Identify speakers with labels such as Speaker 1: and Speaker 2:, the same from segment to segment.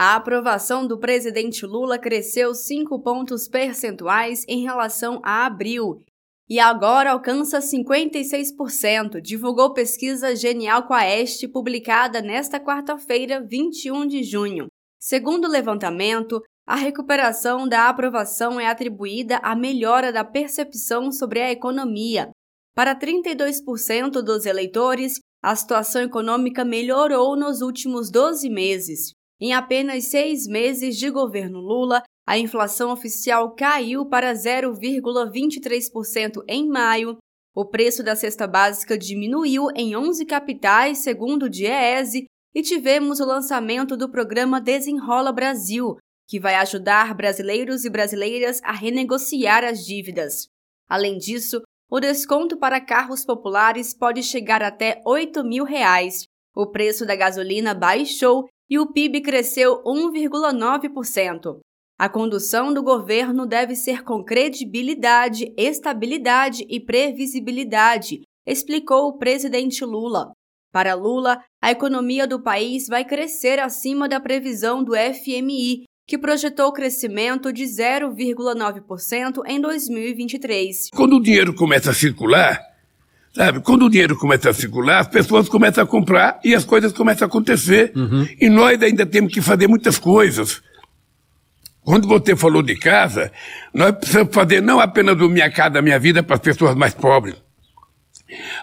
Speaker 1: a aprovação do presidente Lula cresceu 5 pontos percentuais em relação a abril e agora alcança 56%, divulgou pesquisa Genial Quaest publicada nesta quarta-feira, 21 de junho. Segundo o levantamento, a recuperação da aprovação é atribuída à melhora da percepção sobre a economia. Para 32% dos eleitores, a situação econômica melhorou nos últimos 12 meses. Em apenas seis meses de governo Lula, a inflação oficial caiu para 0,23% em maio, o preço da cesta básica diminuiu em 11 capitais, segundo o DIEESE, e tivemos o lançamento do programa Desenrola Brasil, que vai ajudar brasileiros e brasileiras a renegociar as dívidas. Além disso, o desconto para carros populares pode chegar até 8 mil reais. O preço da gasolina baixou e o PIB cresceu 1,9%. A condução do governo deve ser com credibilidade, estabilidade e previsibilidade, explicou o presidente Lula. Para Lula, a economia do país vai crescer acima da previsão do FMI, que projetou crescimento de 0,9% em 2023.
Speaker 2: Quando o dinheiro começa a circular, sabe? Quando o dinheiro começa a circular, as pessoas começam a comprar e as coisas começam a acontecer. Uhum. E nós ainda temos que fazer muitas coisas. Quando você falou de casa, nós precisamos fazer não apenas do Minha Casa Minha Vida para as pessoas mais pobres.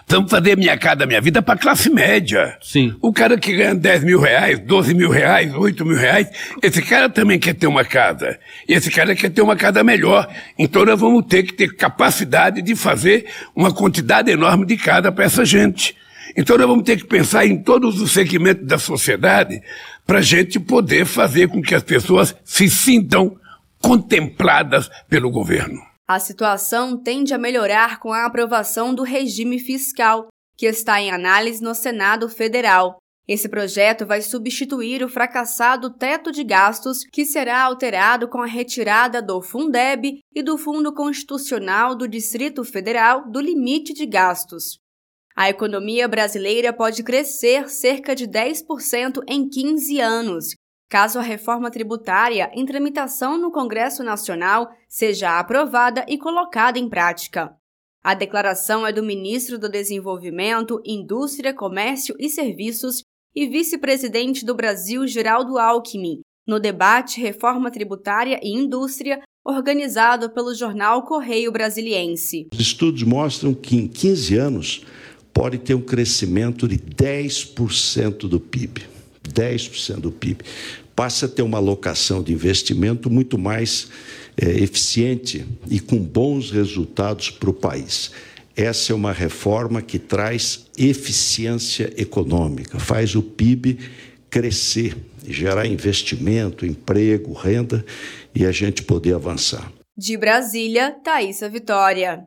Speaker 2: Precisamos fazer Minha Casa Minha Vida para classe média.
Speaker 3: Sim.
Speaker 2: O cara que ganha 10 mil reais, 12 mil reais, 8 mil reais, esse cara também quer ter uma casa. E esse cara quer ter uma casa melhor. Então nós vamos ter que ter capacidade de fazer uma quantidade enorme de casa para essa gente. Então nós vamos ter que pensar em todos os segmentos da sociedade para a gente poder fazer com que as pessoas se sintam contempladas pelo governo.
Speaker 1: A situação tende a melhorar com a aprovação do regime fiscal, que está em análise no Senado Federal. Esse projeto vai substituir o fracassado teto de gastos, que será alterado com a retirada do Fundeb e do Fundo Constitucional do Distrito Federal do limite de gastos. A economia brasileira pode crescer cerca de 10% em 15 anos, caso a reforma tributária em tramitação no Congresso Nacional seja aprovada e colocada em prática. A declaração é do ministro do Desenvolvimento, Indústria, Comércio e Serviços e vice-presidente do Brasil, Geraldo Alckmin, no debate Reforma Tributária e Indústria, organizado pelo jornal Correio Brasiliense.
Speaker 4: Os estudos mostram que em 15 anos pode ter um crescimento de 10% do PIB. 10% do PIB. Passa a ter uma alocação de investimento muito mais é, eficiente e com bons resultados para o país. Essa é uma reforma que traz eficiência econômica, faz o PIB crescer, gerar investimento, emprego, renda e a gente poder avançar.
Speaker 1: De Brasília, Thaisa Vitória.